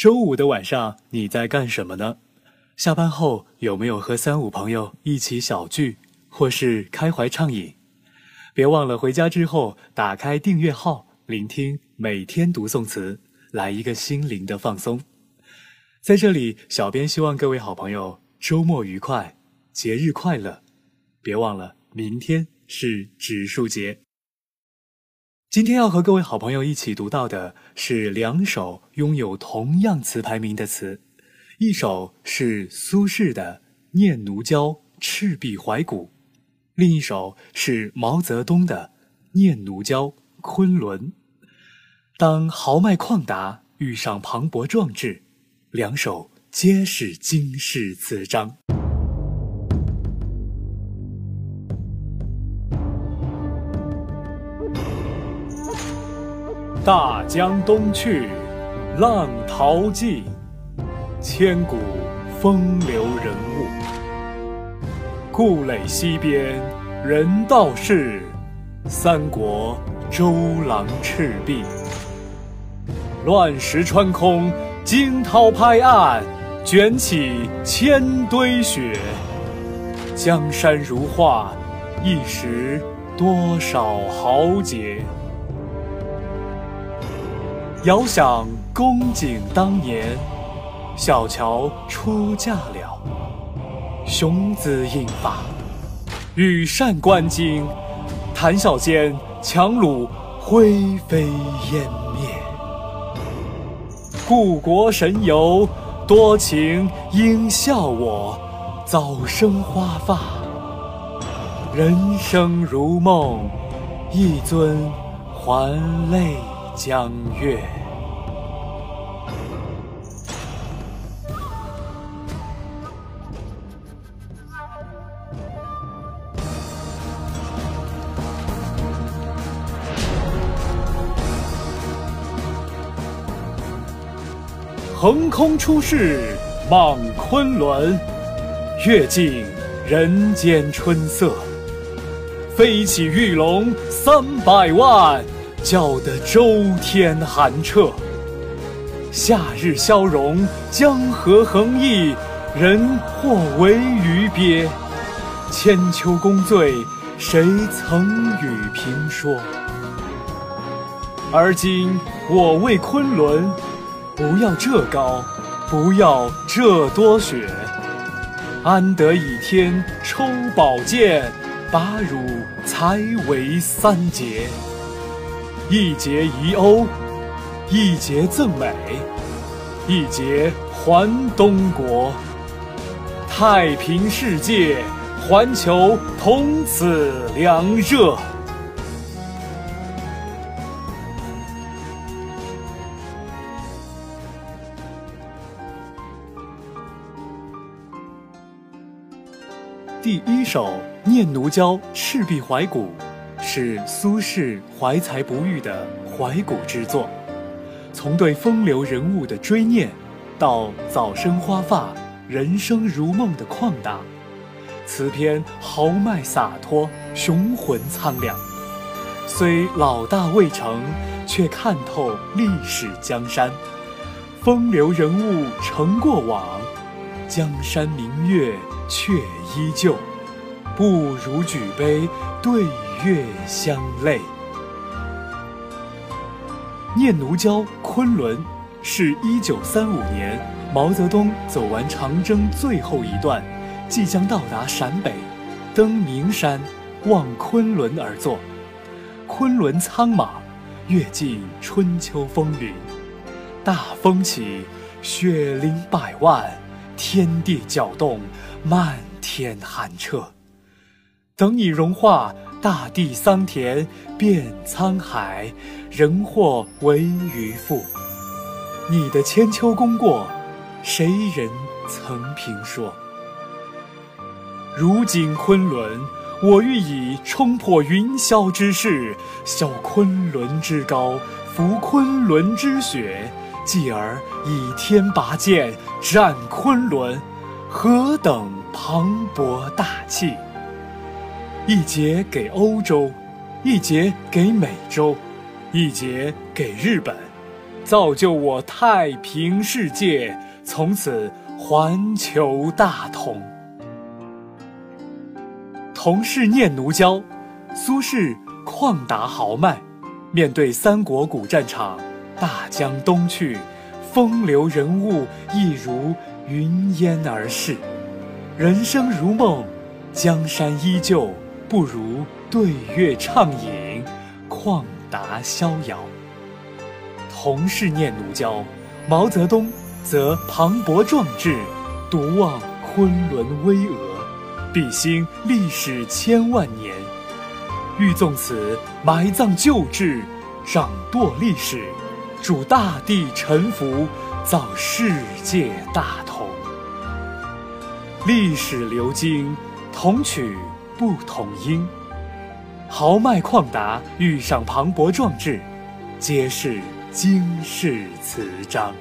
周五的晚上你在干什么呢？下班后有没有和三五朋友一起小聚，或是开怀畅饮？别忘了回家之后打开订阅号，聆听每天读诵词，来一个心灵的放松。在这里，小编希望各位好朋友周末愉快，节日快乐。别忘了，明天是植树节。今天要和各位好朋友一起读到的是两首拥有同样词牌名的词，一首是苏轼的《念奴娇·赤壁怀古》，另一首是毛泽东的《念奴娇·昆仑》。当豪迈旷达遇上磅礴壮志，两首皆是经世词章。大江东去，浪淘尽，千古风流人物。故垒西边，人道是，三国周郎赤壁。乱石穿空，惊涛拍岸，卷起千堆雪。江山如画，一时多少豪杰。遥想公瑾当年，小乔出嫁了。雄姿英发，羽扇纶巾，谈笑间，樯橹灰飞烟灭。故国神游，多情应笑我，早生华发。人生如梦，一尊还酹江月。横空出世，莽昆仑，阅尽人间春色。飞起玉龙三百万，叫得周天寒彻。夏日消融，江河横溢，人或为鱼鳖。千秋功罪，谁曾与评说？而今我为昆仑。不要这高，不要这多雪，安得倚天抽宝剑，把汝裁为三截？一节遗欧，一节赠美，一节还东国。太平世界，环球同此凉热。第一首《念奴娇·赤壁怀古》，是苏轼怀才不遇的怀古之作。从对风流人物的追念，到早生花发、人生如梦的旷达，词篇豪迈洒脱、雄浑苍凉。虽老大未成，却看透历史江山。风流人物成过往，江山明月。却依旧，不如举杯对月相泪。《念奴娇·昆仑》是一九三五年毛泽东走完长征最后一段，即将到达陕北，登名山，望昆仑而作。昆仑苍茫，阅尽春秋风云。大风起，雪凌百万，天地搅动。漫天寒彻，等你融化大地桑田，变沧海，人或为鱼腹。你的千秋功过，谁人曾评说？如今昆仑，我欲以冲破云霄之势，笑昆仑之高，扶昆仑之雪，继而以天拔剑，斩昆仑。何等磅礴大气！一节给欧洲，一节给美洲，一节给日本，造就我太平世界，从此环球大同。同是念奴娇，苏轼旷达豪迈，面对三国古战场，大江东去，风流人物亦如云烟而逝。人生如梦，江山依旧，不如对月畅饮，旷达逍遥。同是念奴娇，毛泽东则磅礴壮志，独望昆仑巍峨。必兴历史千万年，欲纵此埋葬旧志，掌舵历史，主大地沉浮，造世界大同。历史流经，同曲不同音，豪迈旷达遇上磅礴壮志，皆是经世词章。